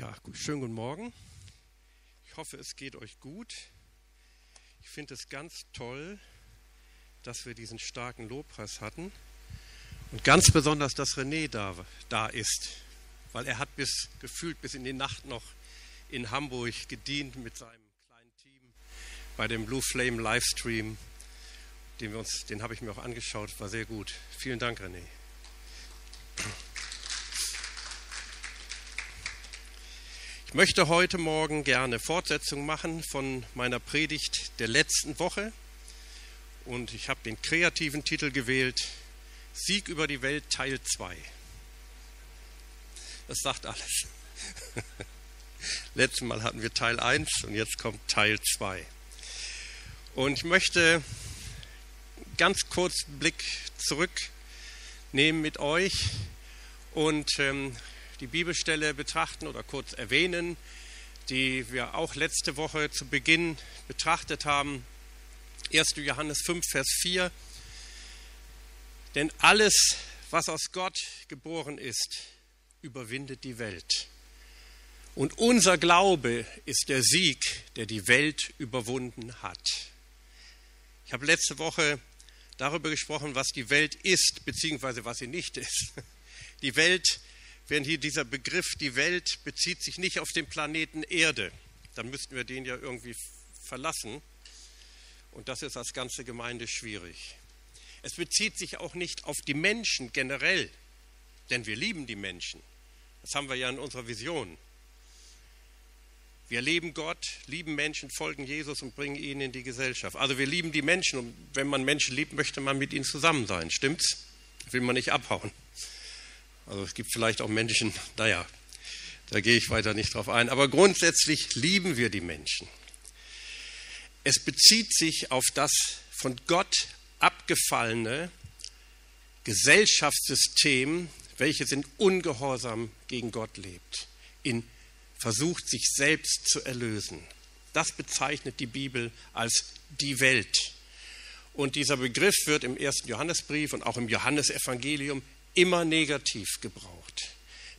Ja, schönen guten Morgen. Ich hoffe, es geht euch gut. Ich finde es ganz toll, dass wir diesen starken Lobpreis hatten. Und ganz besonders, dass René da, da ist, weil er hat bis gefühlt bis in die Nacht noch in Hamburg gedient mit seinem kleinen Team bei dem Blue Flame Livestream. Den, den habe ich mir auch angeschaut, war sehr gut. Vielen Dank, René. Ich möchte heute Morgen gerne Fortsetzung machen von meiner Predigt der letzten Woche. Und ich habe den kreativen Titel gewählt, Sieg über die Welt Teil 2. Das sagt alles. Letztes Mal hatten wir Teil 1 und jetzt kommt Teil 2. Und ich möchte ganz kurz einen Blick zurücknehmen mit euch und ähm, die Bibelstelle betrachten oder kurz erwähnen, die wir auch letzte Woche zu Beginn betrachtet haben. 1. Johannes 5, Vers 4. Denn alles, was aus Gott geboren ist, überwindet die Welt. Und unser Glaube ist der Sieg, der die Welt überwunden hat. Ich habe letzte Woche darüber gesprochen, was die Welt ist, beziehungsweise was sie nicht ist. Die Welt ist während hier dieser Begriff die Welt bezieht sich nicht auf den Planeten Erde. Dann müssten wir den ja irgendwie verlassen. Und das ist als ganze Gemeinde schwierig. Es bezieht sich auch nicht auf die Menschen generell, denn wir lieben die Menschen. Das haben wir ja in unserer Vision. Wir lieben Gott, lieben Menschen, folgen Jesus und bringen ihn in die Gesellschaft. Also wir lieben die Menschen und wenn man Menschen liebt, möchte man mit ihnen zusammen sein. Stimmt's? Will man nicht abhauen. Also es gibt vielleicht auch Menschen, naja, da gehe ich weiter nicht drauf ein. Aber grundsätzlich lieben wir die Menschen. Es bezieht sich auf das von Gott abgefallene Gesellschaftssystem, welches in Ungehorsam gegen Gott lebt, in versucht, sich selbst zu erlösen. Das bezeichnet die Bibel als die Welt. Und dieser Begriff wird im ersten Johannesbrief und auch im Johannesevangelium immer negativ gebraucht.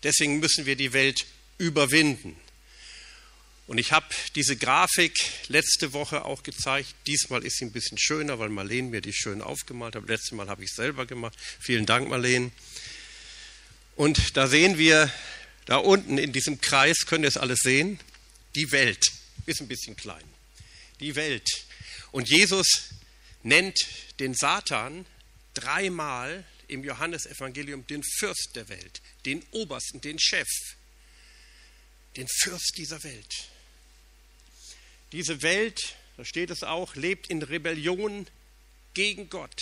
Deswegen müssen wir die Welt überwinden. Und ich habe diese Grafik letzte Woche auch gezeigt. Diesmal ist sie ein bisschen schöner, weil Marlene mir die schön aufgemalt hat. Letztes Mal habe ich es selber gemacht. Vielen Dank, Marlene. Und da sehen wir, da unten in diesem Kreis, könnt ihr es alles sehen, die Welt. Ist ein bisschen klein. Die Welt. Und Jesus nennt den Satan dreimal im Johannesevangelium den Fürst der Welt, den Obersten, den Chef, den Fürst dieser Welt. Diese Welt, da steht es auch, lebt in Rebellion gegen Gott,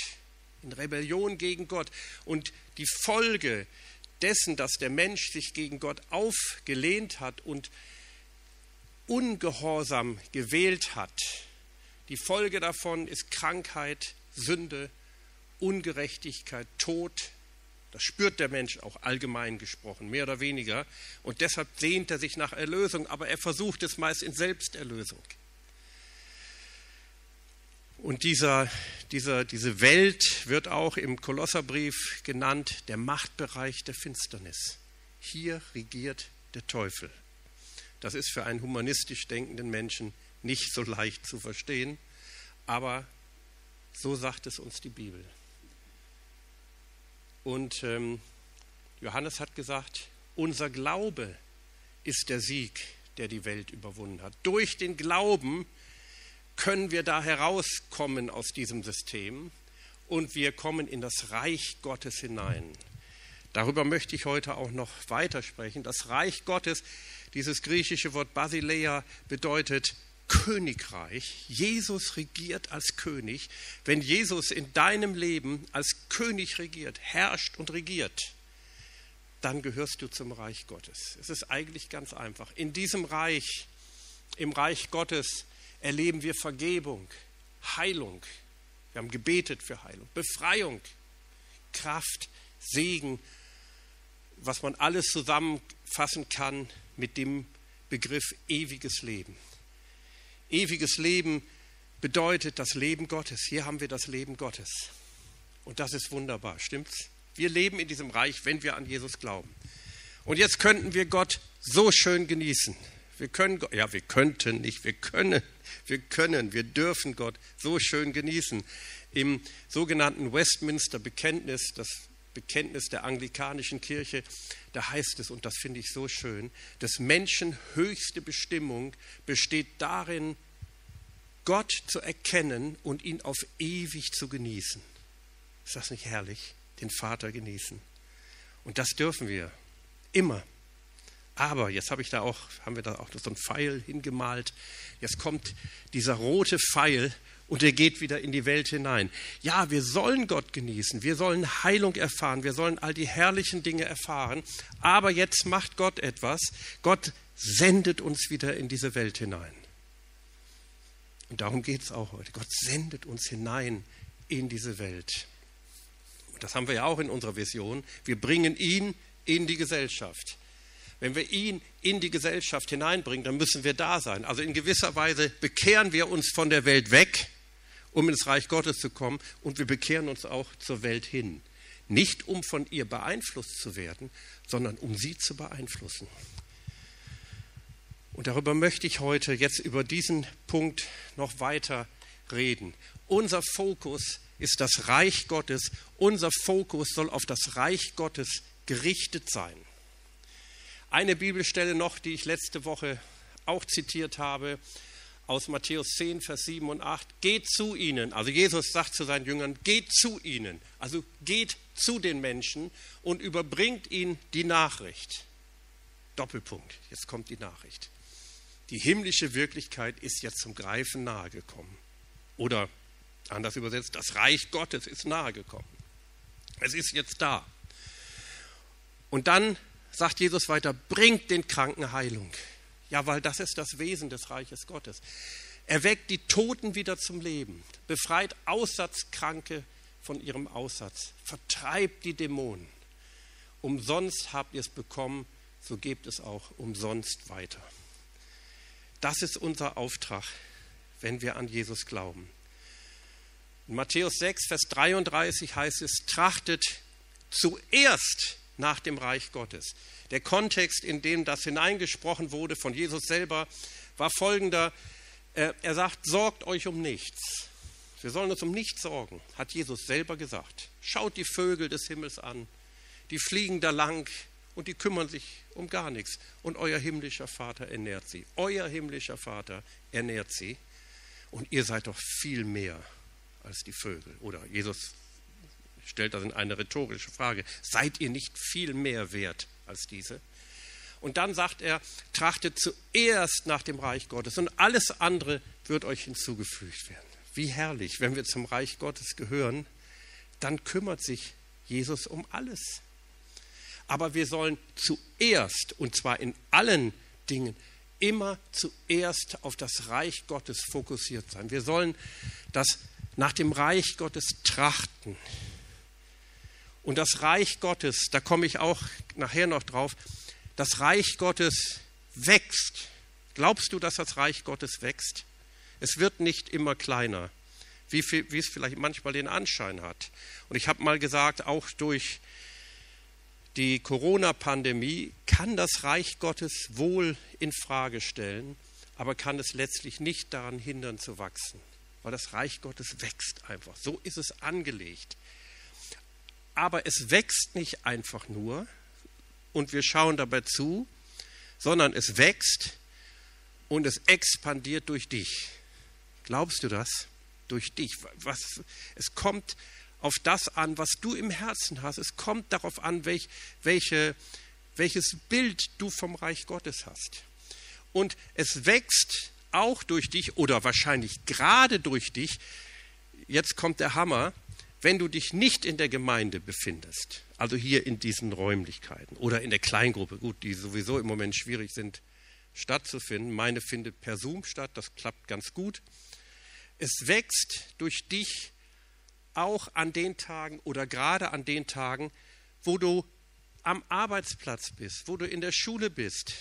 in Rebellion gegen Gott. Und die Folge dessen, dass der Mensch sich gegen Gott aufgelehnt hat und ungehorsam gewählt hat, die Folge davon ist Krankheit, Sünde, Ungerechtigkeit, Tod. Das spürt der Mensch auch allgemein gesprochen, mehr oder weniger. Und deshalb sehnt er sich nach Erlösung, aber er versucht es meist in Selbsterlösung. Und dieser, dieser, diese Welt wird auch im Kolosserbrief genannt, der Machtbereich der Finsternis. Hier regiert der Teufel. Das ist für einen humanistisch denkenden Menschen nicht so leicht zu verstehen, aber so sagt es uns die Bibel. Und ähm, Johannes hat gesagt, unser Glaube ist der Sieg, der die Welt überwunden hat. Durch den Glauben können wir da herauskommen aus diesem System und wir kommen in das Reich Gottes hinein. Darüber möchte ich heute auch noch weitersprechen. Das Reich Gottes, dieses griechische Wort Basileia, bedeutet Königreich. Jesus regiert als König. Wenn Jesus in deinem Leben als König regiert, herrscht und regiert, dann gehörst du zum Reich Gottes. Es ist eigentlich ganz einfach. In diesem Reich, im Reich Gottes, erleben wir Vergebung, Heilung. Wir haben gebetet für Heilung, Befreiung, Kraft, Segen, was man alles zusammenfassen kann mit dem Begriff ewiges Leben. Ewiges Leben bedeutet das Leben Gottes. Hier haben wir das Leben Gottes. Und das ist wunderbar, stimmt's? Wir leben in diesem Reich, wenn wir an Jesus glauben. Und jetzt könnten wir Gott so schön genießen. Wir können, ja, wir könnten nicht, wir können, wir können, wir dürfen Gott so schön genießen. Im sogenannten Westminster Bekenntnis, das Bekenntnis der anglikanischen Kirche, da heißt es, und das finde ich so schön, des Menschen höchste Bestimmung besteht darin, Gott zu erkennen und ihn auf ewig zu genießen. Ist das nicht herrlich? Den Vater genießen. Und das dürfen wir immer. Aber jetzt habe ich da auch, haben wir da auch so einen Pfeil hingemalt. Jetzt kommt dieser rote Pfeil und er geht wieder in die Welt hinein. Ja, wir sollen Gott genießen, wir sollen Heilung erfahren, wir sollen all die herrlichen Dinge erfahren. Aber jetzt macht Gott etwas. Gott sendet uns wieder in diese Welt hinein. Und darum geht es auch heute. Gott sendet uns hinein in diese Welt. Und das haben wir ja auch in unserer Vision. Wir bringen ihn in die Gesellschaft. Wenn wir ihn in die Gesellschaft hineinbringen, dann müssen wir da sein. Also in gewisser Weise bekehren wir uns von der Welt weg, um ins Reich Gottes zu kommen, und wir bekehren uns auch zur Welt hin. Nicht um von ihr beeinflusst zu werden, sondern um sie zu beeinflussen. Und darüber möchte ich heute jetzt über diesen Punkt noch weiter reden. Unser Fokus ist das Reich Gottes. Unser Fokus soll auf das Reich Gottes gerichtet sein. Eine Bibelstelle noch, die ich letzte Woche auch zitiert habe, aus Matthäus 10, Vers 7 und 8. Geht zu ihnen. Also Jesus sagt zu seinen Jüngern, geht zu ihnen. Also geht zu den Menschen und überbringt ihnen die Nachricht. Doppelpunkt. Jetzt kommt die Nachricht. Die himmlische Wirklichkeit ist jetzt zum Greifen nahe gekommen. Oder anders übersetzt, das Reich Gottes ist nahe gekommen. Es ist jetzt da. Und dann sagt Jesus weiter, bringt den Kranken Heilung. Ja, weil das ist das Wesen des Reiches Gottes. Er weckt die Toten wieder zum Leben, befreit Aussatzkranke von ihrem Aussatz, vertreibt die Dämonen. Umsonst habt ihr es bekommen, so gebt es auch umsonst weiter. Das ist unser Auftrag, wenn wir an Jesus glauben. In Matthäus 6, Vers 33 heißt es, trachtet zuerst nach dem Reich Gottes. Der Kontext, in dem das hineingesprochen wurde von Jesus selber, war folgender. Äh, er sagt, sorgt euch um nichts. Wir sollen uns um nichts sorgen, hat Jesus selber gesagt. Schaut die Vögel des Himmels an, die fliegen da lang und die kümmern sich um gar nichts. Und euer himmlischer Vater ernährt sie. Euer himmlischer Vater ernährt sie. Und ihr seid doch viel mehr als die Vögel. Oder Jesus stellt das in eine rhetorische Frage. Seid ihr nicht viel mehr wert als diese? Und dann sagt er, trachtet zuerst nach dem Reich Gottes und alles andere wird euch hinzugefügt werden. Wie herrlich, wenn wir zum Reich Gottes gehören, dann kümmert sich Jesus um alles. Aber wir sollen zuerst, und zwar in allen Dingen, immer zuerst auf das Reich Gottes fokussiert sein. Wir sollen das nach dem Reich Gottes trachten. Und das Reich Gottes, da komme ich auch nachher noch drauf, das Reich Gottes wächst. Glaubst du, dass das Reich Gottes wächst? Es wird nicht immer kleiner, wie, viel, wie es vielleicht manchmal den Anschein hat. Und ich habe mal gesagt, auch durch die Corona-Pandemie kann das Reich Gottes wohl in Frage stellen, aber kann es letztlich nicht daran hindern zu wachsen, weil das Reich Gottes wächst einfach. So ist es angelegt aber es wächst nicht einfach nur und wir schauen dabei zu, sondern es wächst und es expandiert durch dich. Glaubst du das? Durch dich. Was, es kommt auf das an, was du im Herzen hast. Es kommt darauf an, welch, welche, welches Bild du vom Reich Gottes hast. Und es wächst auch durch dich oder wahrscheinlich gerade durch dich. Jetzt kommt der Hammer wenn du dich nicht in der Gemeinde befindest, also hier in diesen Räumlichkeiten oder in der Kleingruppe, gut, die sowieso im Moment schwierig sind stattzufinden, meine findet per Zoom statt, das klappt ganz gut. Es wächst durch dich auch an den Tagen oder gerade an den Tagen, wo du am Arbeitsplatz bist, wo du in der Schule bist.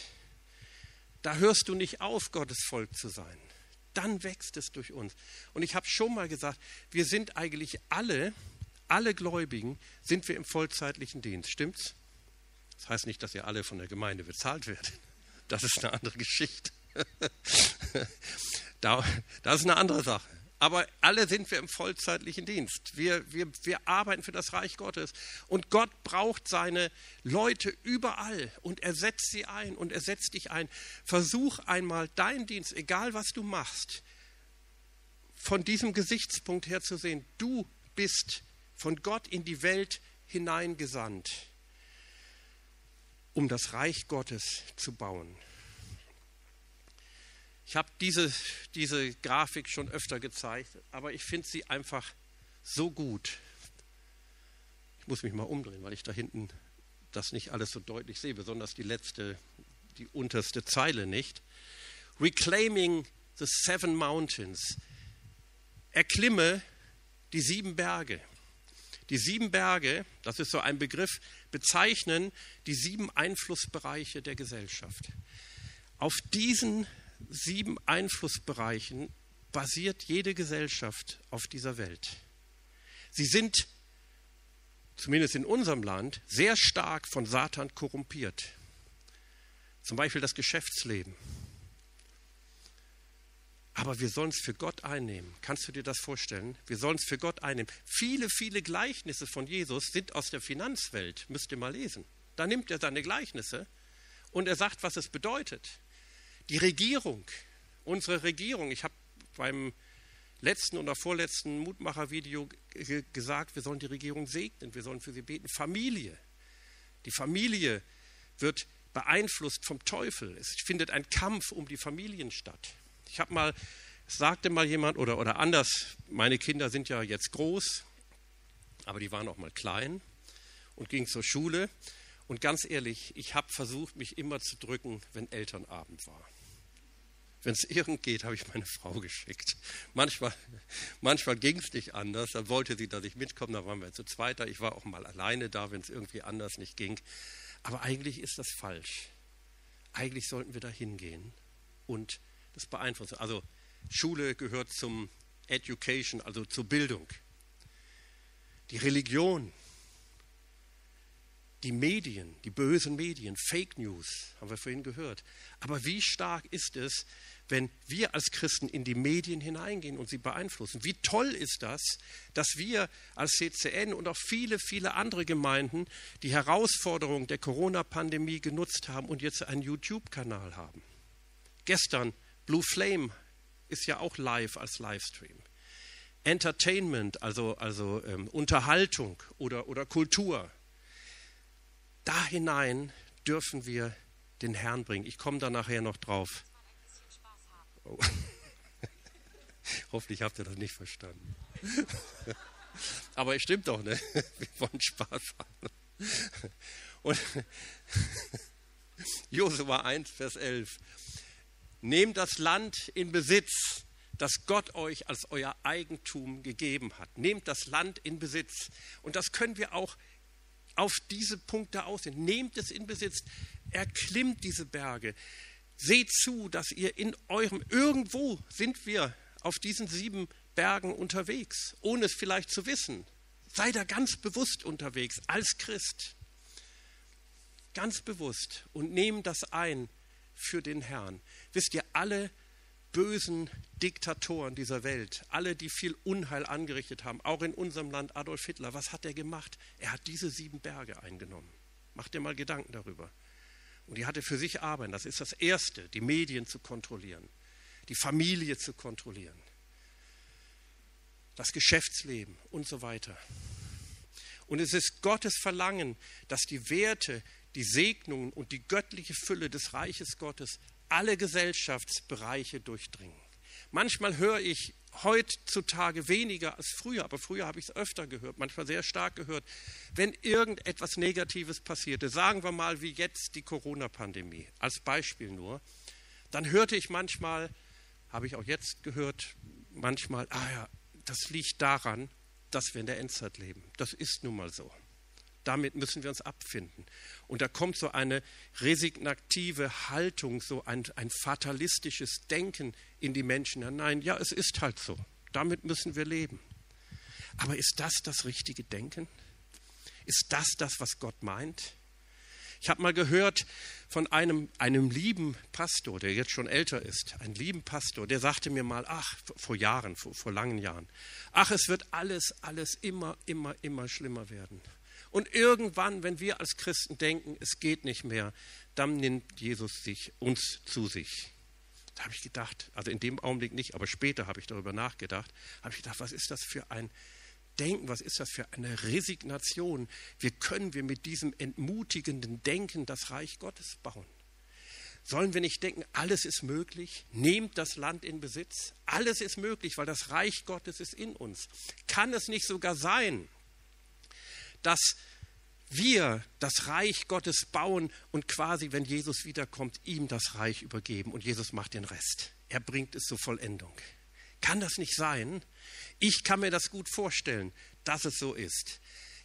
Da hörst du nicht auf, Gottes Volk zu sein dann wächst es durch uns. Und ich habe schon mal gesagt, wir sind eigentlich alle, alle Gläubigen, sind wir im vollzeitlichen Dienst, stimmt's? Das heißt nicht, dass ihr alle von der Gemeinde bezahlt werdet. Das ist eine andere Geschichte. das ist eine andere Sache. Aber alle sind wir im vollzeitlichen Dienst. Wir, wir, wir arbeiten für das Reich Gottes. Und Gott braucht seine Leute überall. Und er setzt sie ein und er setzt dich ein. Versuch einmal deinen Dienst, egal was du machst, von diesem Gesichtspunkt her zu sehen. Du bist von Gott in die Welt hineingesandt, um das Reich Gottes zu bauen. Ich habe diese, diese Grafik schon öfter gezeigt, aber ich finde sie einfach so gut. Ich muss mich mal umdrehen, weil ich da hinten das nicht alles so deutlich sehe, besonders die letzte, die unterste Zeile nicht. Reclaiming the Seven Mountains. Erklimme die sieben Berge. Die sieben Berge, das ist so ein Begriff, bezeichnen die sieben Einflussbereiche der Gesellschaft. Auf diesen sieben Einflussbereichen basiert jede Gesellschaft auf dieser Welt. Sie sind, zumindest in unserem Land, sehr stark von Satan korrumpiert. Zum Beispiel das Geschäftsleben. Aber wir sollen es für Gott einnehmen. Kannst du dir das vorstellen? Wir sollen es für Gott einnehmen. Viele, viele Gleichnisse von Jesus sind aus der Finanzwelt. Müsst ihr mal lesen. Da nimmt er seine Gleichnisse und er sagt, was es bedeutet. Die Regierung, unsere Regierung, ich habe beim letzten oder vorletzten Mutmacher-Video gesagt, wir sollen die Regierung segnen, wir sollen für sie beten. Familie. Die Familie wird beeinflusst vom Teufel. Es findet ein Kampf um die Familien statt. Ich habe mal, sagte mal jemand, oder, oder anders, meine Kinder sind ja jetzt groß, aber die waren auch mal klein und gingen zur Schule. Und ganz ehrlich, ich habe versucht, mich immer zu drücken, wenn Elternabend war. Wenn es irgend geht, habe ich meine Frau geschickt. Manchmal, manchmal ging es nicht anders. Dann wollte sie, dass ich mitkomme. Da waren wir zu zweiter. Ich war auch mal alleine da, wenn es irgendwie anders nicht ging. Aber eigentlich ist das falsch. Eigentlich sollten wir da hingehen und das beeinflussen. Also Schule gehört zum Education, also zur Bildung. Die Religion die Medien, die bösen Medien, Fake News, haben wir vorhin gehört. Aber wie stark ist es, wenn wir als Christen in die Medien hineingehen und sie beeinflussen? Wie toll ist das, dass wir als CCN und auch viele, viele andere Gemeinden die Herausforderung der Corona-Pandemie genutzt haben und jetzt einen YouTube-Kanal haben. Gestern Blue Flame ist ja auch live als Livestream. Entertainment, also, also ähm, Unterhaltung oder, oder Kultur da hinein dürfen wir den Herrn bringen. Ich komme da nachher noch drauf. Oh. Hoffentlich habt ihr das nicht verstanden. Aber es stimmt doch, ne? Wir wollen Spaß haben. Und Josua 1, Vers 11. Nehmt das Land in Besitz, das Gott euch als euer Eigentum gegeben hat. Nehmt das Land in Besitz. Und das können wir auch auf diese Punkte aussehen. Nehmt es in Besitz, erklimmt diese Berge. Seht zu, dass ihr in eurem, irgendwo sind wir auf diesen sieben Bergen unterwegs, ohne es vielleicht zu wissen. Sei da ganz bewusst unterwegs als Christ. Ganz bewusst und nehmt das ein für den Herrn. Wisst ihr, alle bösen Diktatoren dieser Welt, alle, die viel Unheil angerichtet haben, auch in unserem Land Adolf Hitler, was hat er gemacht? Er hat diese sieben Berge eingenommen. Macht dir mal Gedanken darüber. Und die hatte für sich arbeiten. Das ist das Erste, die Medien zu kontrollieren, die Familie zu kontrollieren, das Geschäftsleben und so weiter. Und es ist Gottes Verlangen, dass die Werte, die Segnungen und die göttliche Fülle des Reiches Gottes alle Gesellschaftsbereiche durchdringen. Manchmal höre ich heutzutage weniger als früher, aber früher habe ich es öfter gehört, manchmal sehr stark gehört, wenn irgendetwas Negatives passierte, sagen wir mal wie jetzt die Corona-Pandemie, als Beispiel nur, dann hörte ich manchmal, habe ich auch jetzt gehört, manchmal, ah ja, das liegt daran, dass wir in der Endzeit leben. Das ist nun mal so damit müssen wir uns abfinden. Und da kommt so eine resignative Haltung, so ein, ein fatalistisches Denken in die Menschen hinein. Ja, es ist halt so. Damit müssen wir leben. Aber ist das das richtige Denken? Ist das das, was Gott meint? Ich habe mal gehört von einem, einem lieben Pastor, der jetzt schon älter ist, ein lieben Pastor, der sagte mir mal, ach, vor Jahren, vor, vor langen Jahren, ach, es wird alles, alles immer, immer, immer schlimmer werden. Und irgendwann, wenn wir als Christen denken, es geht nicht mehr, dann nimmt Jesus sich, uns zu sich. Da habe ich gedacht, also in dem Augenblick nicht, aber später habe ich darüber nachgedacht, habe ich gedacht, was ist das für ein Denken, was ist das für eine Resignation? Wie können wir mit diesem entmutigenden Denken das Reich Gottes bauen? Sollen wir nicht denken, alles ist möglich? Nehmt das Land in Besitz. Alles ist möglich, weil das Reich Gottes ist in uns. Kann es nicht sogar sein, dass wir das Reich Gottes bauen und quasi, wenn Jesus wiederkommt, ihm das Reich übergeben und Jesus macht den Rest. Er bringt es zur Vollendung. Kann das nicht sein? Ich kann mir das gut vorstellen, dass es so ist.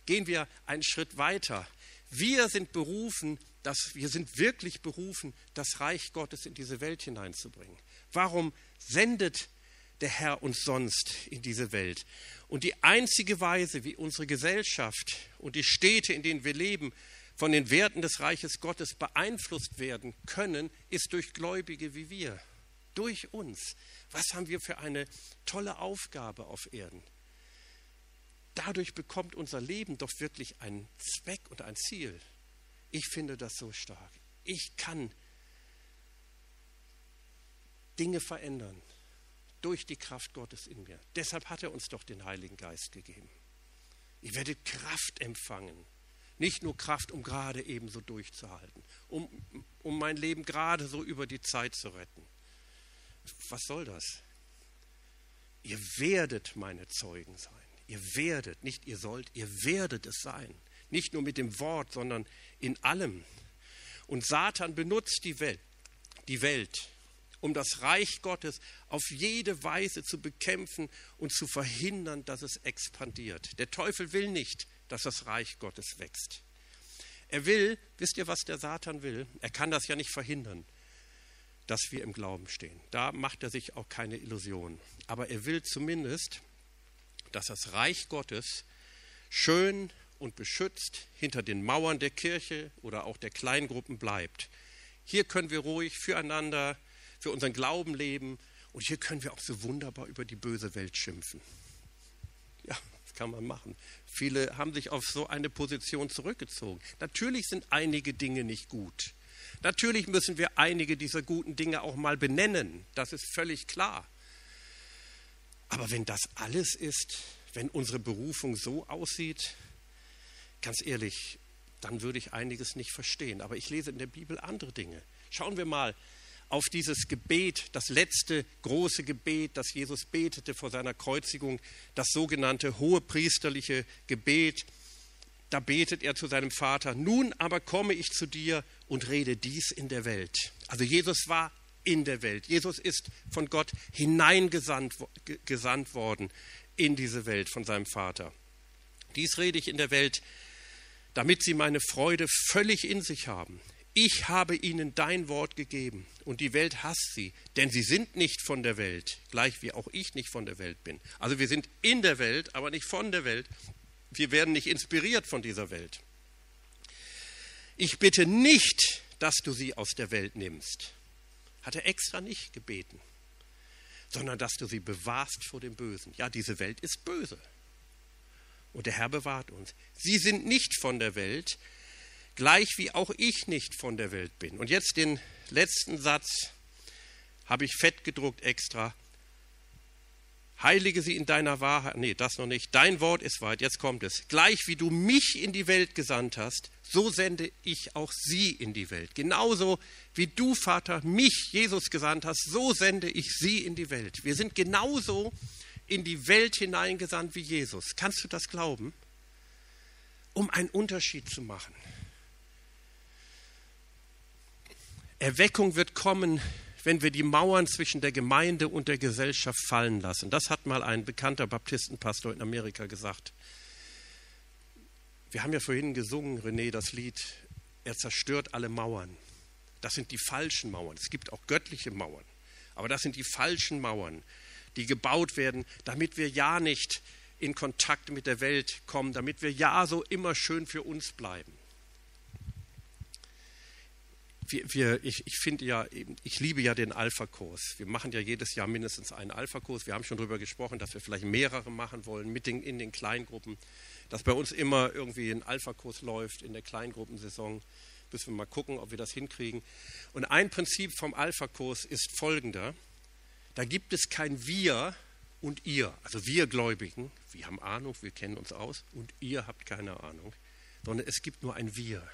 Gehen wir einen Schritt weiter. Wir sind berufen, dass wir sind wirklich berufen, das Reich Gottes in diese Welt hineinzubringen. Warum sendet der Herr uns sonst in diese Welt? Und die einzige Weise, wie unsere Gesellschaft und die Städte, in denen wir leben, von den Werten des Reiches Gottes beeinflusst werden können, ist durch Gläubige wie wir, durch uns. Was haben wir für eine tolle Aufgabe auf Erden? Dadurch bekommt unser Leben doch wirklich einen Zweck und ein Ziel. Ich finde das so stark. Ich kann Dinge verändern durch die Kraft Gottes in mir. Deshalb hat er uns doch den Heiligen Geist gegeben. Ich werde Kraft empfangen. Nicht nur Kraft, um gerade eben so durchzuhalten, um, um mein Leben gerade so über die Zeit zu retten. Was soll das? Ihr werdet meine Zeugen sein. Ihr werdet, nicht ihr sollt, ihr werdet es sein. Nicht nur mit dem Wort, sondern in allem. Und Satan benutzt die Welt, die Welt um das Reich Gottes auf jede Weise zu bekämpfen und zu verhindern, dass es expandiert. Der Teufel will nicht, dass das Reich Gottes wächst. Er will, wisst ihr, was der Satan will? Er kann das ja nicht verhindern, dass wir im Glauben stehen. Da macht er sich auch keine Illusion. Aber er will zumindest, dass das Reich Gottes schön und beschützt hinter den Mauern der Kirche oder auch der Kleingruppen bleibt. Hier können wir ruhig füreinander für unseren Glauben leben. Und hier können wir auch so wunderbar über die böse Welt schimpfen. Ja, das kann man machen. Viele haben sich auf so eine Position zurückgezogen. Natürlich sind einige Dinge nicht gut. Natürlich müssen wir einige dieser guten Dinge auch mal benennen. Das ist völlig klar. Aber wenn das alles ist, wenn unsere Berufung so aussieht, ganz ehrlich, dann würde ich einiges nicht verstehen. Aber ich lese in der Bibel andere Dinge. Schauen wir mal auf dieses Gebet, das letzte große Gebet, das Jesus betete vor seiner Kreuzigung, das sogenannte hohepriesterliche Gebet. Da betet er zu seinem Vater, nun aber komme ich zu dir und rede dies in der Welt. Also Jesus war in der Welt. Jesus ist von Gott hineingesandt gesandt worden in diese Welt von seinem Vater. Dies rede ich in der Welt, damit sie meine Freude völlig in sich haben ich habe ihnen dein Wort gegeben und die Welt hasst sie, denn sie sind nicht von der Welt, gleich wie auch ich nicht von der Welt bin. Also wir sind in der Welt, aber nicht von der Welt. Wir werden nicht inspiriert von dieser Welt. Ich bitte nicht, dass du sie aus der Welt nimmst. Hat er extra nicht gebeten, sondern dass du sie bewahrst vor dem Bösen. Ja, diese Welt ist böse. Und der Herr bewahrt uns. Sie sind nicht von der Welt, gleich wie auch ich nicht von der Welt bin. Und jetzt den letzten Satz habe ich fett gedruckt extra. Heilige sie in deiner Wahrheit. Nee, das noch nicht. Dein Wort ist weit. Jetzt kommt es. Gleich wie du mich in die Welt gesandt hast, so sende ich auch sie in die Welt. Genauso wie du, Vater, mich, Jesus, gesandt hast, so sende ich sie in die Welt. Wir sind genauso in die Welt hineingesandt wie Jesus. Kannst du das glauben? Um einen Unterschied zu machen. Erweckung wird kommen, wenn wir die Mauern zwischen der Gemeinde und der Gesellschaft fallen lassen. Das hat mal ein bekannter Baptistenpastor in Amerika gesagt. Wir haben ja vorhin gesungen, René, das Lied, er zerstört alle Mauern. Das sind die falschen Mauern. Es gibt auch göttliche Mauern. Aber das sind die falschen Mauern, die gebaut werden, damit wir ja nicht in Kontakt mit der Welt kommen, damit wir ja so immer schön für uns bleiben. Wir, wir, ich, ich finde ja, ich liebe ja den Alpha-Kurs. Wir machen ja jedes Jahr mindestens einen Alpha-Kurs. Wir haben schon darüber gesprochen, dass wir vielleicht mehrere machen wollen mit den, in den Kleingruppen. Dass bei uns immer irgendwie ein Alpha-Kurs läuft in der Kleingruppensaison. Müssen wir mal gucken, ob wir das hinkriegen. Und ein Prinzip vom Alpha-Kurs ist folgender. Da gibt es kein Wir und ihr. Also wir Gläubigen, wir haben Ahnung, wir kennen uns aus und ihr habt keine Ahnung. Sondern es gibt nur ein Wir.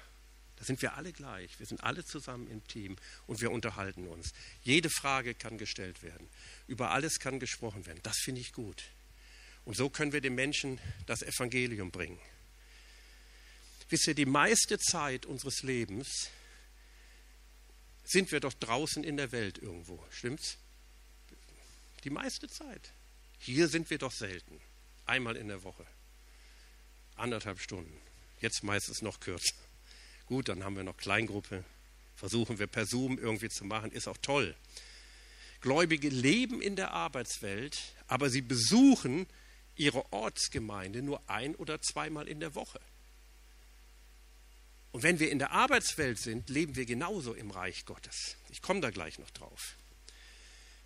Da sind wir alle gleich. Wir sind alle zusammen im Team und wir unterhalten uns. Jede Frage kann gestellt werden. Über alles kann gesprochen werden. Das finde ich gut. Und so können wir den Menschen das Evangelium bringen. Wisst ihr, die meiste Zeit unseres Lebens sind wir doch draußen in der Welt irgendwo. Stimmt's? Die meiste Zeit. Hier sind wir doch selten. Einmal in der Woche. Anderthalb Stunden. Jetzt meistens noch kürzer. Gut, dann haben wir noch Kleingruppe. Versuchen wir per Zoom irgendwie zu machen, ist auch toll. Gläubige leben in der Arbeitswelt, aber sie besuchen ihre Ortsgemeinde nur ein oder zweimal in der Woche. Und wenn wir in der Arbeitswelt sind, leben wir genauso im Reich Gottes. Ich komme da gleich noch drauf.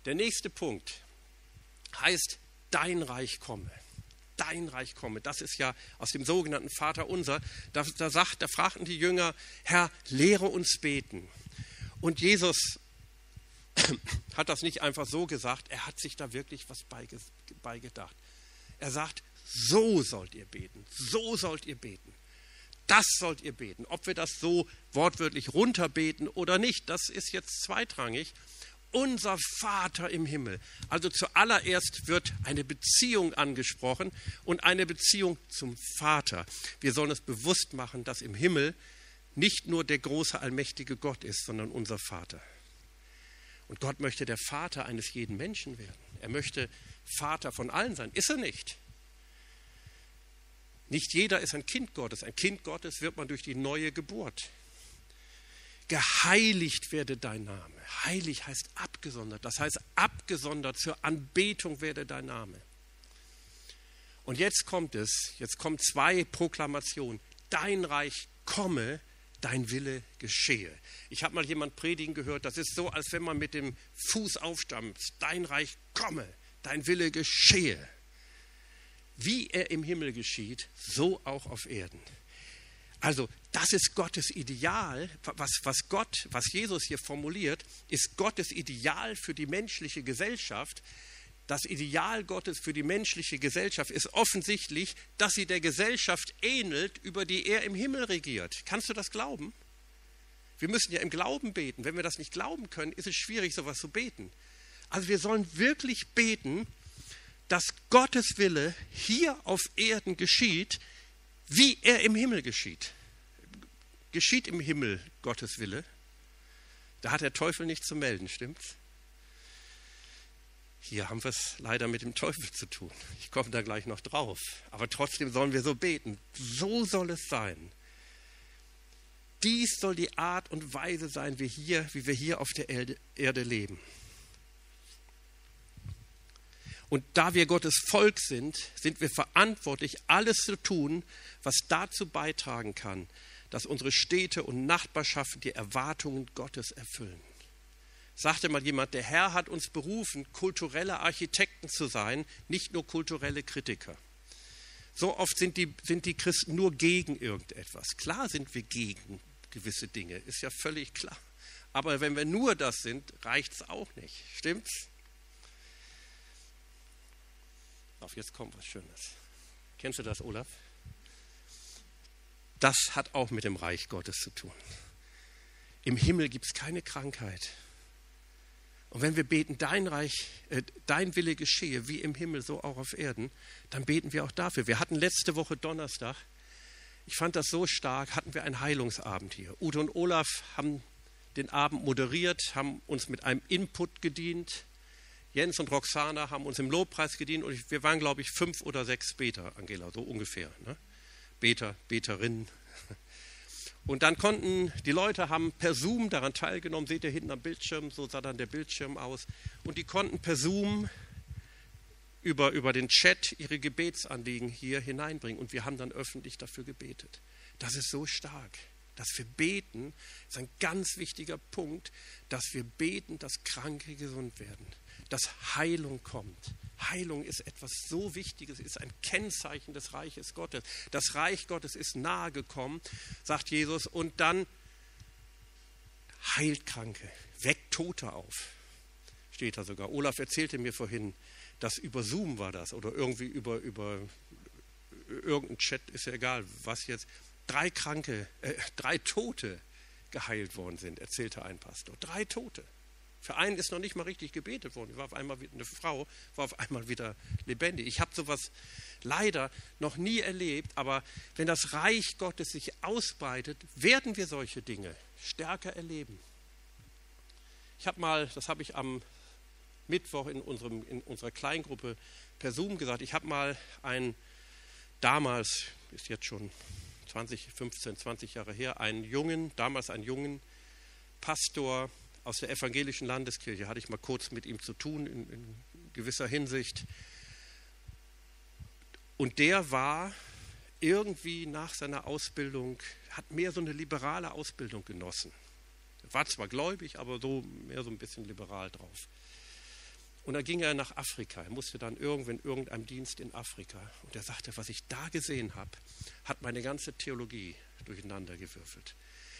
Der nächste Punkt heißt, dein Reich komme dein Reich komme. Das ist ja aus dem sogenannten Vater unser. Da, da, sagt, da fragten die Jünger, Herr, lehre uns beten. Und Jesus hat das nicht einfach so gesagt, er hat sich da wirklich was beigedacht. Er sagt, so sollt ihr beten, so sollt ihr beten. Das sollt ihr beten. Ob wir das so wortwörtlich runterbeten oder nicht, das ist jetzt zweitrangig unser Vater im Himmel. Also zuallererst wird eine Beziehung angesprochen und eine Beziehung zum Vater. Wir sollen es bewusst machen, dass im Himmel nicht nur der große allmächtige Gott ist, sondern unser Vater. Und Gott möchte der Vater eines jeden Menschen werden. Er möchte Vater von allen sein. Ist er nicht? Nicht jeder ist ein Kind Gottes. Ein Kind Gottes wird man durch die neue Geburt geheiligt werde dein Name. Heilig heißt abgesondert. Das heißt abgesondert zur Anbetung werde dein Name. Und jetzt kommt es, jetzt kommen zwei Proklamationen. Dein Reich komme, dein Wille geschehe. Ich habe mal jemand predigen gehört, das ist so, als wenn man mit dem Fuß aufstampft. Dein Reich komme, dein Wille geschehe. Wie er im Himmel geschieht, so auch auf Erden. Also das ist Gottes Ideal, was, was Gott, was Jesus hier formuliert, ist Gottes Ideal für die menschliche Gesellschaft. Das Ideal Gottes für die menschliche Gesellschaft ist offensichtlich, dass sie der Gesellschaft ähnelt, über die er im Himmel regiert. Kannst du das glauben? Wir müssen ja im Glauben beten. Wenn wir das nicht glauben können, ist es schwierig, sowas zu beten. Also wir sollen wirklich beten, dass Gottes Wille hier auf Erden geschieht, wie er im Himmel geschieht. Geschieht im Himmel Gottes Wille? Da hat der Teufel nichts zu melden, stimmt's? Hier haben wir es leider mit dem Teufel zu tun. Ich komme da gleich noch drauf. Aber trotzdem sollen wir so beten. So soll es sein. Dies soll die Art und Weise sein, wie, hier, wie wir hier auf der Erde leben. Und da wir Gottes Volk sind, sind wir verantwortlich, alles zu tun, was dazu beitragen kann, dass unsere Städte und Nachbarschaften die Erwartungen Gottes erfüllen. Sagte mal jemand, der Herr hat uns berufen, kulturelle Architekten zu sein, nicht nur kulturelle Kritiker. So oft sind die, sind die Christen nur gegen irgendetwas. Klar sind wir gegen gewisse Dinge, ist ja völlig klar. Aber wenn wir nur das sind, reicht es auch nicht. Stimmt's? Auf, jetzt kommt was Schönes. Kennst du das, Olaf? Das hat auch mit dem Reich Gottes zu tun. Im Himmel gibt es keine Krankheit. Und wenn wir beten, dein Reich, äh, dein Wille geschehe, wie im Himmel, so auch auf Erden, dann beten wir auch dafür. Wir hatten letzte Woche Donnerstag, ich fand das so stark, hatten wir einen Heilungsabend hier. Ute und Olaf haben den Abend moderiert, haben uns mit einem Input gedient. Jens und Roxana haben uns im Lobpreis gedient und wir waren, glaube ich, fünf oder sechs Beter, Angela, so ungefähr. Ne? Beter, Beterinnen. Und dann konnten die Leute haben per Zoom daran teilgenommen, seht ihr hinten am Bildschirm, so sah dann der Bildschirm aus. Und die konnten per Zoom über, über den Chat ihre Gebetsanliegen hier hineinbringen. Und wir haben dann öffentlich dafür gebetet. Das ist so stark. dass wir beten, ist ein ganz wichtiger Punkt, dass wir beten, dass Kranke gesund werden, dass Heilung kommt. Heilung ist etwas so Wichtiges, ist ein Kennzeichen des Reiches Gottes. Das Reich Gottes ist nahe gekommen, sagt Jesus, und dann heilt Kranke, weckt Tote auf. Steht da sogar. Olaf erzählte mir vorhin, dass über Zoom war das oder irgendwie über, über irgendein Chat, ist ja egal, was jetzt. Drei Kranke, äh, drei Tote geheilt worden sind, erzählte ein Pastor. Drei Tote. Für einen ist noch nicht mal richtig gebetet worden. War auf einmal eine Frau, war auf einmal wieder lebendig. Ich habe sowas leider noch nie erlebt, aber wenn das Reich Gottes sich ausbreitet, werden wir solche Dinge stärker erleben. Ich habe mal, das habe ich am Mittwoch in, unserem, in unserer Kleingruppe per Zoom gesagt, ich habe mal einen damals, ist jetzt schon 20, 15, 20 Jahre her, einen jungen, damals einen jungen Pastor aus der evangelischen Landeskirche, hatte ich mal kurz mit ihm zu tun in, in gewisser Hinsicht. Und der war irgendwie nach seiner Ausbildung, hat mehr so eine liberale Ausbildung genossen. War zwar gläubig, aber so mehr so ein bisschen liberal drauf. Und dann ging er nach Afrika. Er musste dann irgendwann in irgendeinem Dienst in Afrika. Und er sagte, was ich da gesehen habe, hat meine ganze Theologie durcheinander gewürfelt.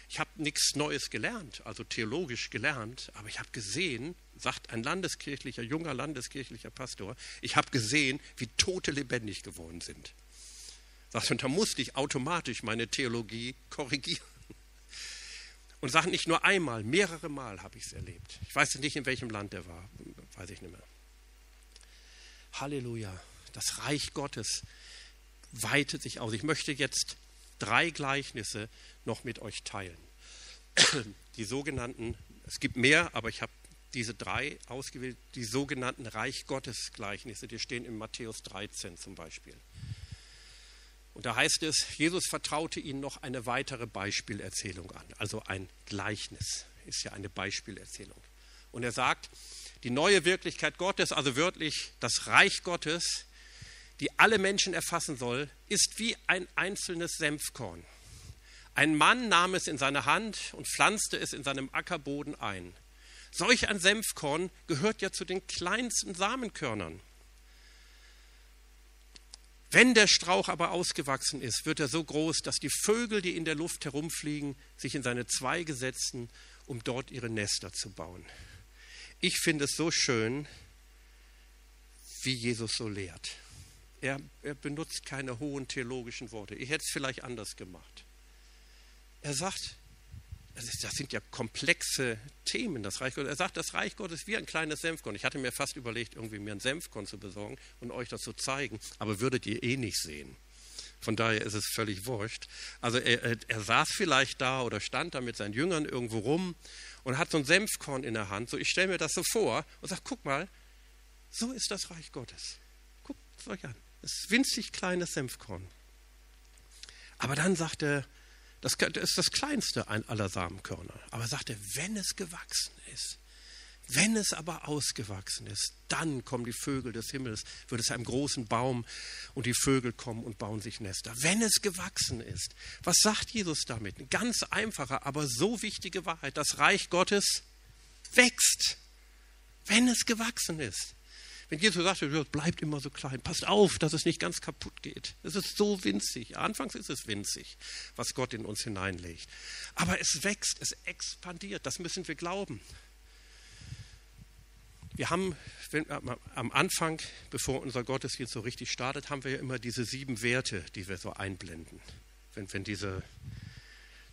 Ich habe nichts Neues gelernt, also theologisch gelernt, aber ich habe gesehen, sagt ein landeskirchlicher, junger landeskirchlicher Pastor, ich habe gesehen, wie Tote lebendig geworden sind. Sagt, und da musste ich automatisch meine Theologie korrigieren. Und sagt nicht nur einmal, mehrere Mal habe ich es erlebt. Ich weiß nicht, in welchem Land er war, weiß ich nicht mehr. Halleluja, das Reich Gottes weitet sich aus. Ich möchte jetzt drei Gleichnisse noch mit euch teilen. Die sogenannten, es gibt mehr, aber ich habe diese drei ausgewählt, die sogenannten Reich Gottes Gleichnisse, die stehen in Matthäus 13 zum Beispiel. Und da heißt es, Jesus vertraute ihnen noch eine weitere Beispielerzählung an. Also ein Gleichnis ist ja eine Beispielerzählung. Und er sagt, die neue Wirklichkeit Gottes, also wörtlich das Reich Gottes, die alle Menschen erfassen soll, ist wie ein einzelnes Senfkorn. Ein Mann nahm es in seine Hand und pflanzte es in seinem Ackerboden ein. Solch ein Senfkorn gehört ja zu den kleinsten Samenkörnern. Wenn der Strauch aber ausgewachsen ist, wird er so groß, dass die Vögel, die in der Luft herumfliegen, sich in seine Zweige setzen, um dort ihre Nester zu bauen. Ich finde es so schön, wie Jesus so lehrt. Er, er benutzt keine hohen theologischen Worte. Ich hätte es vielleicht anders gemacht. Er sagt, das sind ja komplexe Themen, das Reich Gottes. Er sagt, das Reich Gottes ist wie ein kleines Senfkorn. Ich hatte mir fast überlegt, irgendwie mir ein Senfkorn zu besorgen und euch das zu zeigen, aber würdet ihr eh nicht sehen. Von daher ist es völlig wurscht. Also er, er, saß vielleicht da oder stand da mit seinen Jüngern irgendwo rum und hat so ein Senfkorn in der Hand. So, ich stelle mir das so vor und sage, guck mal, so ist das Reich Gottes. Guckt es euch an. Das ist winzig kleines Senfkorn. Aber dann sagt er, das ist das kleinste aller Samenkörner. Aber sagt er, wenn es gewachsen ist, wenn es aber ausgewachsen ist, dann kommen die Vögel des Himmels, wird es einem großen Baum und die Vögel kommen und bauen sich Nester. Wenn es gewachsen ist, was sagt Jesus damit? Eine ganz einfache, aber so wichtige Wahrheit. Das Reich Gottes wächst, wenn es gewachsen ist. Wenn Jesus sagte, es bleibt immer so klein, passt auf, dass es nicht ganz kaputt geht. Es ist so winzig. Anfangs ist es winzig, was Gott in uns hineinlegt. Aber es wächst, es expandiert. Das müssen wir glauben. Wir haben wenn, am Anfang, bevor unser Gottesdienst so richtig startet, haben wir ja immer diese sieben Werte, die wir so einblenden. Wenn, wenn diese,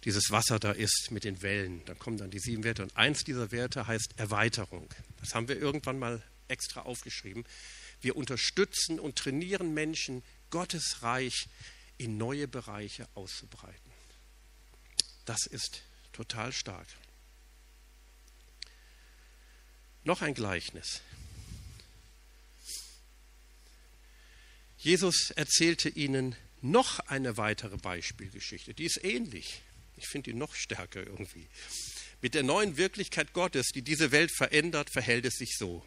dieses Wasser da ist mit den Wellen, dann kommen dann die sieben Werte. Und eins dieser Werte heißt Erweiterung. Das haben wir irgendwann mal extra aufgeschrieben. Wir unterstützen und trainieren Menschen, Gottes Reich in neue Bereiche auszubreiten. Das ist total stark. Noch ein Gleichnis. Jesus erzählte ihnen noch eine weitere Beispielgeschichte. Die ist ähnlich. Ich finde die noch stärker irgendwie. Mit der neuen Wirklichkeit Gottes, die diese Welt verändert, verhält es sich so.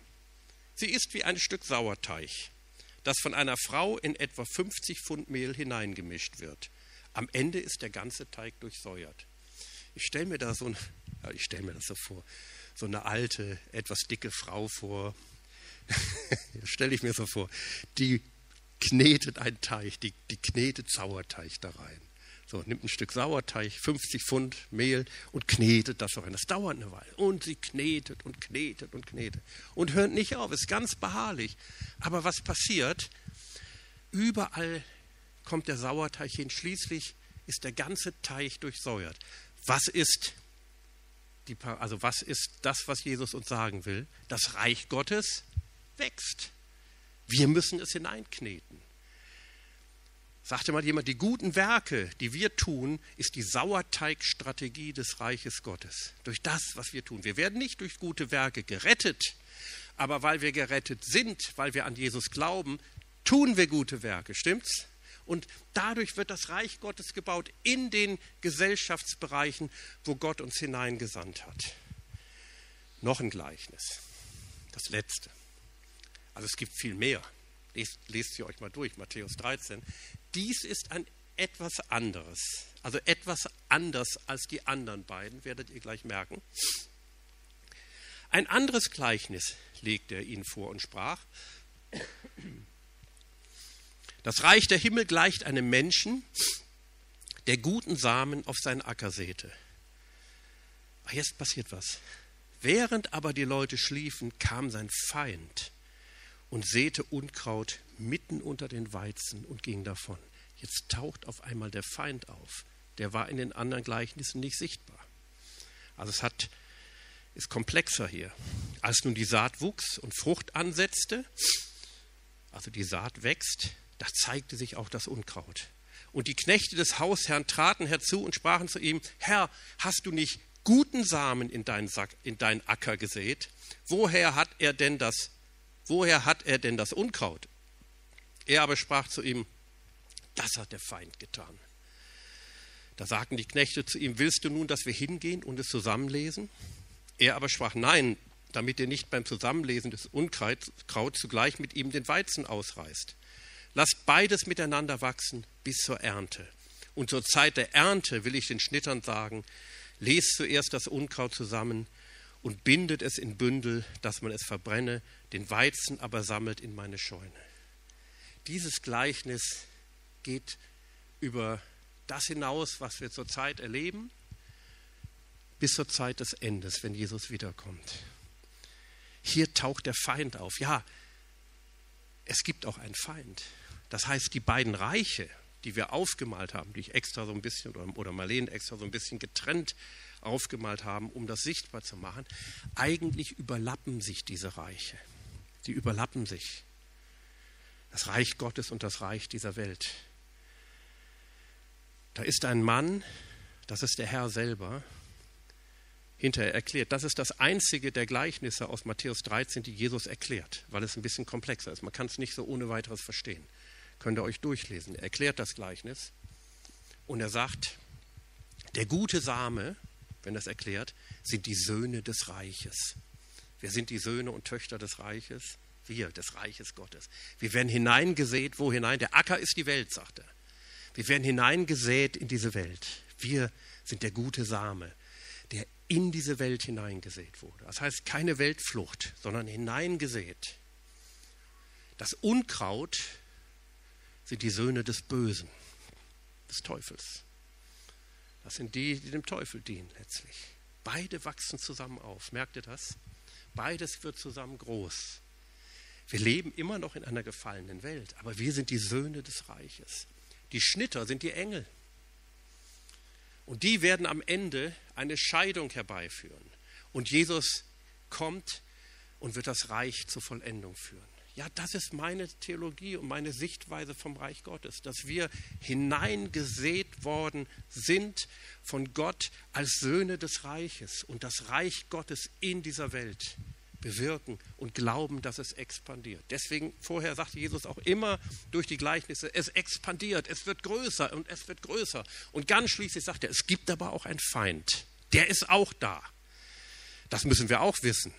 Sie ist wie ein Stück Sauerteig, das von einer Frau in etwa 50 Pfund Mehl hineingemischt wird. Am Ende ist der ganze Teig durchsäuert. Ich stelle mir da so, ja, ich mir das so vor, so eine alte, etwas dicke Frau vor. stelle ich mir so vor. Die knetet einen Teig, die, die knetet Sauerteig da rein. So, nimmt ein Stück Sauerteig, 50 Pfund Mehl und knetet das rein. Das dauert eine Weile. Und sie knetet und knetet und knetet. Und hört nicht auf, ist ganz beharrlich. Aber was passiert? Überall kommt der Sauerteig hin. Schließlich ist der ganze Teig durchsäuert. Was ist, die, also was ist das, was Jesus uns sagen will? Das Reich Gottes wächst. Wir müssen es hineinkneten. Sagte mal jemand, die guten Werke, die wir tun, ist die Sauerteigstrategie des Reiches Gottes. Durch das, was wir tun. Wir werden nicht durch gute Werke gerettet, aber weil wir gerettet sind, weil wir an Jesus glauben, tun wir gute Werke. Stimmt's? Und dadurch wird das Reich Gottes gebaut in den Gesellschaftsbereichen, wo Gott uns hineingesandt hat. Noch ein Gleichnis. Das letzte. Also es gibt viel mehr. Lest, lest sie euch mal durch, Matthäus 13. Dies ist ein etwas anderes. Also etwas anders als die anderen beiden, werdet ihr gleich merken. Ein anderes Gleichnis legte er ihnen vor und sprach, das Reich der Himmel gleicht einem Menschen, der guten Samen auf seinen Acker säte. Jetzt passiert was. Während aber die Leute schliefen, kam sein Feind und säte Unkraut mitten unter den Weizen und ging davon. Jetzt taucht auf einmal der Feind auf. Der war in den anderen Gleichnissen nicht sichtbar. Also es hat, ist komplexer hier. Als nun die Saat wuchs und Frucht ansetzte, also die Saat wächst, da zeigte sich auch das Unkraut. Und die Knechte des Hausherrn traten herzu und sprachen zu ihm, Herr, hast du nicht guten Samen in deinen, Sack, Acker gesät? Woher hat er denn das, woher hat er denn das Unkraut? Er aber sprach zu ihm, das hat der Feind getan. Da sagten die Knechte zu ihm, willst du nun, dass wir hingehen und es zusammenlesen? Er aber sprach, nein, damit ihr nicht beim Zusammenlesen des Unkrauts zugleich mit ihm den Weizen ausreißt. Lasst beides miteinander wachsen bis zur Ernte. Und zur Zeit der Ernte will ich den Schnittern sagen, lest zuerst das Unkraut zusammen und bindet es in Bündel, dass man es verbrenne, den Weizen aber sammelt in meine Scheune. Dieses Gleichnis geht über das hinaus, was wir zurzeit erleben, bis zur Zeit des Endes, wenn Jesus wiederkommt. Hier taucht der Feind auf. Ja, es gibt auch einen Feind. Das heißt, die beiden Reiche, die wir aufgemalt haben, die ich extra so ein bisschen oder, Marlene extra so ein bisschen getrennt aufgemalt haben, um das sichtbar zu machen, eigentlich überlappen sich diese Reiche. Die überlappen sich. Das Reich Gottes und das Reich dieser Welt. Da ist ein Mann, das ist der Herr selber, hinterher erklärt. Das ist das einzige der Gleichnisse aus Matthäus 13, die Jesus erklärt, weil es ein bisschen komplexer ist. Man kann es nicht so ohne weiteres verstehen. Könnt ihr euch durchlesen. Er erklärt das Gleichnis und er sagt, der gute Same, wenn es erklärt, sind die Söhne des Reiches. Wer sind die Söhne und Töchter des Reiches? Wir, des Reiches Gottes. Wir werden hineingesät, wo hinein? Der Acker ist die Welt, sagt er. Wir werden hineingesät in diese Welt. Wir sind der gute Same, der in diese Welt hineingesät wurde. Das heißt keine Weltflucht, sondern hineingesät. Das Unkraut sind die Söhne des Bösen, des Teufels. Das sind die, die dem Teufel dienen letztlich. Beide wachsen zusammen auf. Merkt ihr das? Beides wird zusammen groß. Wir leben immer noch in einer gefallenen Welt, aber wir sind die Söhne des Reiches. Die Schnitter sind die Engel. Und die werden am Ende eine Scheidung herbeiführen. Und Jesus kommt und wird das Reich zur Vollendung führen. Ja, das ist meine Theologie und meine Sichtweise vom Reich Gottes, dass wir hineingesät worden sind von Gott als Söhne des Reiches und das Reich Gottes in dieser Welt bewirken und glauben, dass es expandiert. Deswegen vorher sagte Jesus auch immer durch die Gleichnisse, es expandiert, es wird größer und es wird größer. Und ganz schließlich sagt er, es gibt aber auch einen Feind, der ist auch da. Das müssen wir auch wissen.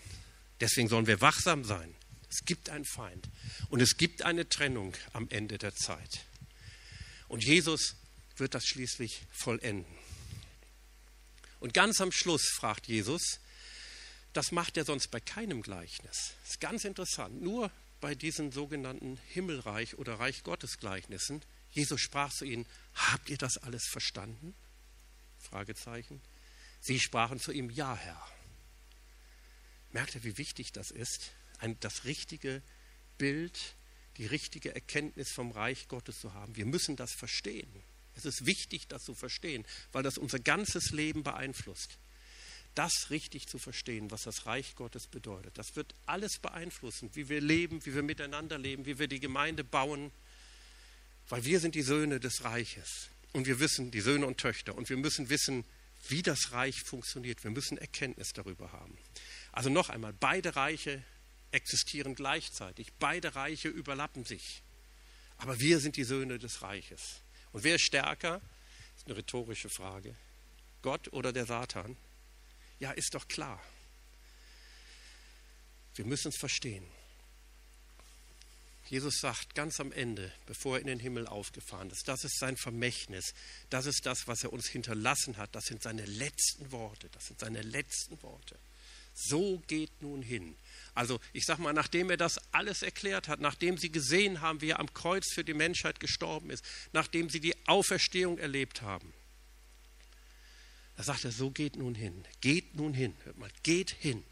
Deswegen sollen wir wachsam sein. Es gibt einen Feind und es gibt eine Trennung am Ende der Zeit. Und Jesus wird das schließlich vollenden. Und ganz am Schluss fragt Jesus, das macht er sonst bei keinem Gleichnis. Das ist ganz interessant. Nur bei diesen sogenannten Himmelreich oder Reich Gottes Gleichnissen. Jesus sprach zu ihnen, habt ihr das alles verstanden? Fragezeichen. Sie sprachen zu ihm, ja, Herr. Merkt ihr, wie wichtig das ist, ein, das richtige Bild, die richtige Erkenntnis vom Reich Gottes zu haben. Wir müssen das verstehen. Es ist wichtig, das zu verstehen, weil das unser ganzes Leben beeinflusst. Das richtig zu verstehen, was das Reich Gottes bedeutet, das wird alles beeinflussen, wie wir leben, wie wir miteinander leben, wie wir die Gemeinde bauen, weil wir sind die Söhne des Reiches und wir wissen, die Söhne und Töchter, und wir müssen wissen, wie das Reich funktioniert. Wir müssen Erkenntnis darüber haben. Also noch einmal, beide Reiche existieren gleichzeitig, beide Reiche überlappen sich. Aber wir sind die Söhne des Reiches. Und wer ist stärker? Das ist eine rhetorische Frage. Gott oder der Satan? Ja, ist doch klar. Wir müssen es verstehen. Jesus sagt ganz am Ende, bevor er in den Himmel aufgefahren ist, das ist sein Vermächtnis, das ist das, was er uns hinterlassen hat, das sind seine letzten Worte, das sind seine letzten Worte. So geht nun hin. Also ich sage mal, nachdem er das alles erklärt hat, nachdem sie gesehen haben, wie er am Kreuz für die Menschheit gestorben ist, nachdem sie die Auferstehung erlebt haben, da sagt er, so geht nun hin, geht nun hin, hört mal, geht hin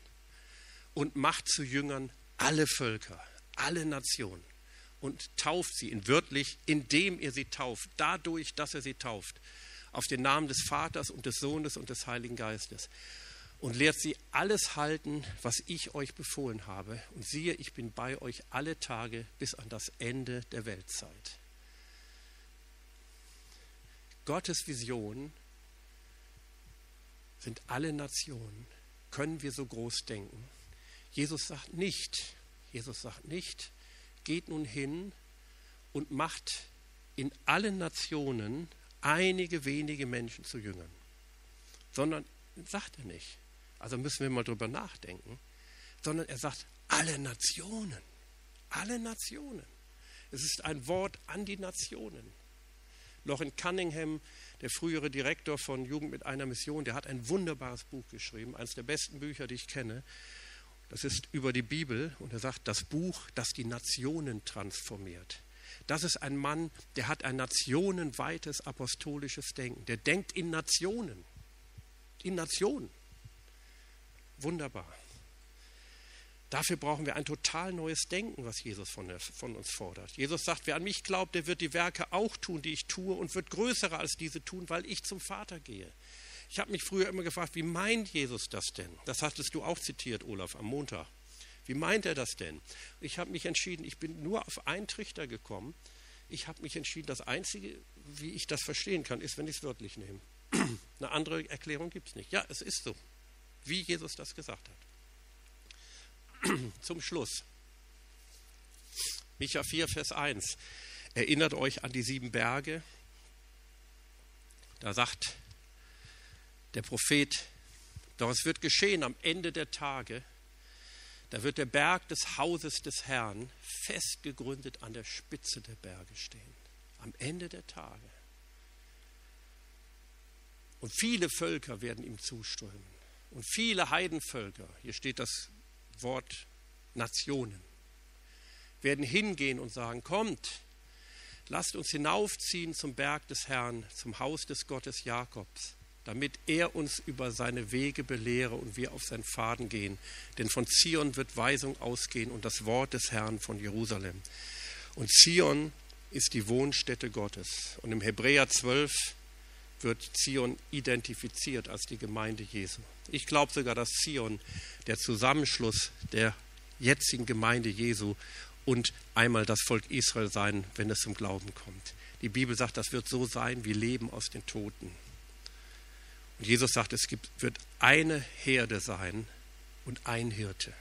und macht zu Jüngern alle Völker, alle Nationen und tauft sie in wörtlich, indem ihr sie tauft, dadurch, dass er sie tauft, auf den Namen des Vaters und des Sohnes und des Heiligen Geistes und lehrt sie alles halten, was ich euch befohlen habe. Und siehe, ich bin bei euch alle Tage bis an das Ende der Weltzeit. Gottes Vision sind alle Nationen. Können wir so groß denken? Jesus sagt nicht, Jesus sagt nicht, geht nun hin und macht in allen Nationen einige wenige Menschen zu Jüngern, sondern sagt er nicht. Also müssen wir mal drüber nachdenken. Sondern er sagt, alle Nationen. Alle Nationen. Es ist ein Wort an die Nationen. Noch in Cunningham, der frühere Direktor von Jugend mit einer Mission, der hat ein wunderbares Buch geschrieben, eines der besten Bücher, die ich kenne. Das ist über die Bibel und er sagt, das Buch, das die Nationen transformiert. Das ist ein Mann, der hat ein nationenweites apostolisches Denken. Der denkt in Nationen. In Nationen. Wunderbar. Dafür brauchen wir ein total neues Denken, was Jesus von, von, uns fordert. Jesus sagt, wer an mich glaubt, der wird die Werke auch tun, die ich tue, und wird größere als diese tun, weil ich zum Vater gehe. Ich habe mich früher immer gefragt, wie meint Jesus das denn? Das hattest du auch zitiert, Olaf, am Montag. Wie meint er das denn? Ich habe mich entschieden, ich bin nur auf einen Trichter gekommen. Ich habe mich entschieden, das Einzige, wie ich das verstehen kann, ist, wenn ich es wörtlich nehme. Eine andere Erklärung gibt es nicht. Ja, es ist so wie Jesus das gesagt hat. Zum Schluss. Micha 4, Vers 1. Erinnert euch an die sieben Berge. Da sagt der Prophet, doch es wird geschehen am Ende der Tage, da wird der Berg des Hauses des Herrn fest gegründet an der Spitze der Berge stehen. Am Ende der Tage. Und viele Völker werden ihm zuströmen. Und viele Heidenvölker, hier steht das Wort Nationen, werden hingehen und sagen, kommt, lasst uns hinaufziehen zum Berg des Herrn, zum Haus des Gottes Jakobs, damit er uns über seine Wege belehre und wir auf seinen Faden gehen. Denn von Zion wird Weisung ausgehen und das Wort des Herrn von Jerusalem. Und Zion ist die Wohnstätte Gottes. Und im Hebräer 12 wird Zion identifiziert als die Gemeinde Jesu. Ich glaube sogar, dass Zion der Zusammenschluss der jetzigen Gemeinde Jesu und einmal das Volk Israel sein, wenn es zum Glauben kommt. Die Bibel sagt, das wird so sein wie Leben aus den Toten. Und Jesus sagt, es gibt, wird eine Herde sein und ein Hirte.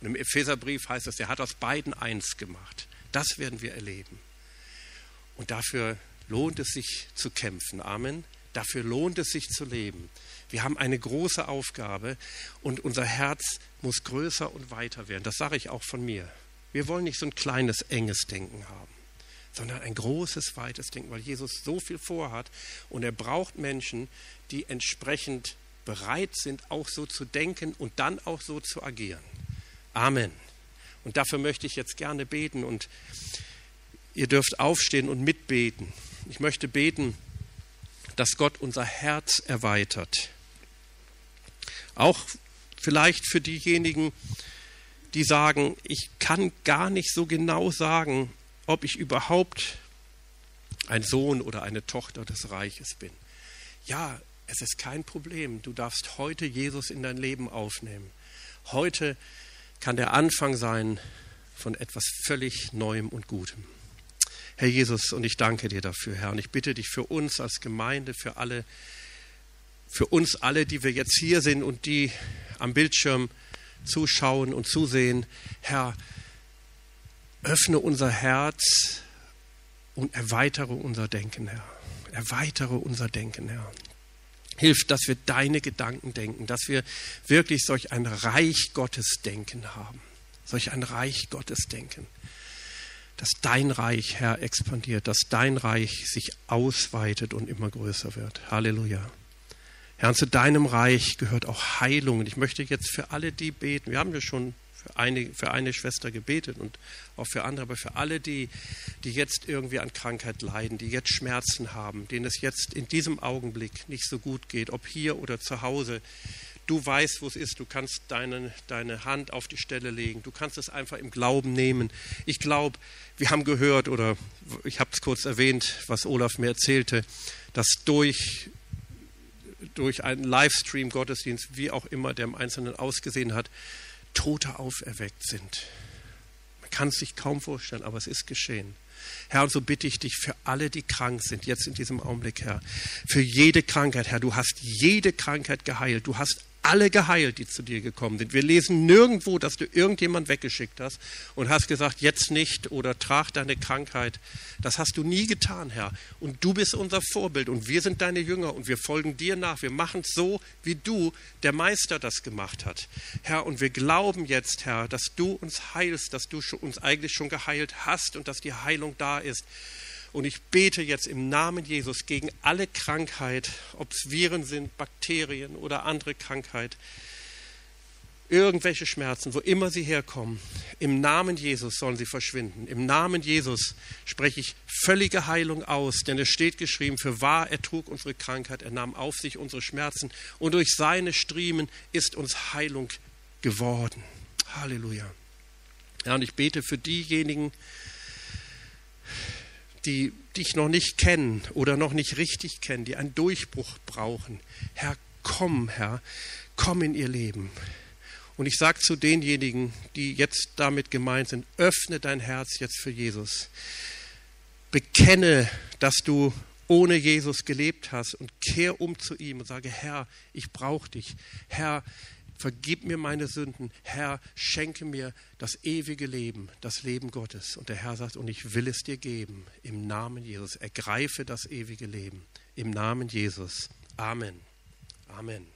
Und im Epheserbrief heißt es, er hat aus beiden eins gemacht. Das werden wir erleben. Und dafür lohnt es sich zu kämpfen. Amen. Dafür lohnt es sich zu leben. Wir haben eine große Aufgabe und unser Herz muss größer und weiter werden. Das sage ich auch von mir. Wir wollen nicht so ein kleines, enges Denken haben, sondern ein großes, weites Denken, weil Jesus so viel vorhat und er braucht Menschen, die entsprechend bereit sind, auch so zu denken und dann auch so zu agieren. Amen. Und dafür möchte ich jetzt gerne beten und ihr dürft aufstehen und mitbeten. Ich möchte beten, dass Gott unser Herz erweitert. Auch vielleicht für diejenigen, die sagen, ich kann gar nicht so genau sagen, ob ich überhaupt ein Sohn oder eine Tochter des Reiches bin. Ja, es ist kein Problem. Du darfst heute Jesus in dein Leben aufnehmen. Heute kann der Anfang sein von etwas völlig Neuem und Gutem. Herr Jesus, und ich danke dir dafür, Herr, und ich bitte dich für uns als Gemeinde, für alle, für uns alle, die wir jetzt hier sind und die am Bildschirm zuschauen und zusehen, Herr, öffne unser Herz und erweitere unser Denken, Herr. Erweitere unser Denken, Herr. Hilf, dass wir deine Gedanken denken, dass wir wirklich solch ein Reich Gottes Denken haben. Solch ein Reich Gottes Denken. Dass dein Reich, Herr, expandiert, dass dein Reich sich ausweitet und immer größer wird. Halleluja. Herr, und zu deinem Reich gehört auch Heilung. Und ich möchte jetzt für alle die beten. Wir haben ja schon für eine, für eine Schwester gebetet und auch für andere, aber für alle die, die jetzt irgendwie an Krankheit leiden, die jetzt Schmerzen haben, denen es jetzt in diesem Augenblick nicht so gut geht, ob hier oder zu Hause. Du weißt, wo es ist. Du kannst deine, deine Hand auf die Stelle legen. Du kannst es einfach im Glauben nehmen. Ich glaube, wir haben gehört oder ich habe es kurz erwähnt, was Olaf mir erzählte, dass durch durch einen Livestream-Gottesdienst, wie auch immer der im Einzelnen ausgesehen hat, Tote auferweckt sind. Man kann es sich kaum vorstellen, aber es ist geschehen. Herr, und so bitte ich dich für alle, die krank sind, jetzt in diesem Augenblick, Herr, für jede Krankheit, Herr, du hast jede Krankheit geheilt, du hast alle geheilt, die zu dir gekommen sind. Wir lesen nirgendwo, dass du irgendjemand weggeschickt hast und hast gesagt, jetzt nicht oder trag deine Krankheit. Das hast du nie getan, Herr. Und du bist unser Vorbild und wir sind deine Jünger und wir folgen dir nach. Wir machen es so, wie du, der Meister, das gemacht hat. Herr, und wir glauben jetzt, Herr, dass du uns heilst, dass du uns eigentlich schon geheilt hast und dass die Heilung da ist. Und ich bete jetzt im Namen Jesus gegen alle Krankheit, ob es Viren sind, Bakterien oder andere Krankheit, irgendwelche Schmerzen, wo immer sie herkommen. Im Namen Jesus sollen sie verschwinden. Im Namen Jesus spreche ich völlige Heilung aus, denn es steht geschrieben, für wahr, er trug unsere Krankheit, er nahm auf sich unsere Schmerzen und durch seine Striemen ist uns Heilung geworden. Halleluja. Ja, und ich bete für diejenigen, die dich noch nicht kennen oder noch nicht richtig kennen, die einen Durchbruch brauchen. Herr, komm, Herr, komm in ihr Leben. Und ich sage zu denjenigen, die jetzt damit gemeint sind, öffne dein Herz jetzt für Jesus. Bekenne, dass du ohne Jesus gelebt hast und kehr um zu ihm und sage, Herr, ich brauche dich. Herr, vergib mir meine Sünden. Herr, schenke mir das ewige Leben, das Leben Gottes. Und der Herr sagt, und ich will es dir geben, im Namen Jesus. Ergreife das ewige Leben, im Namen Jesus. Amen. Amen.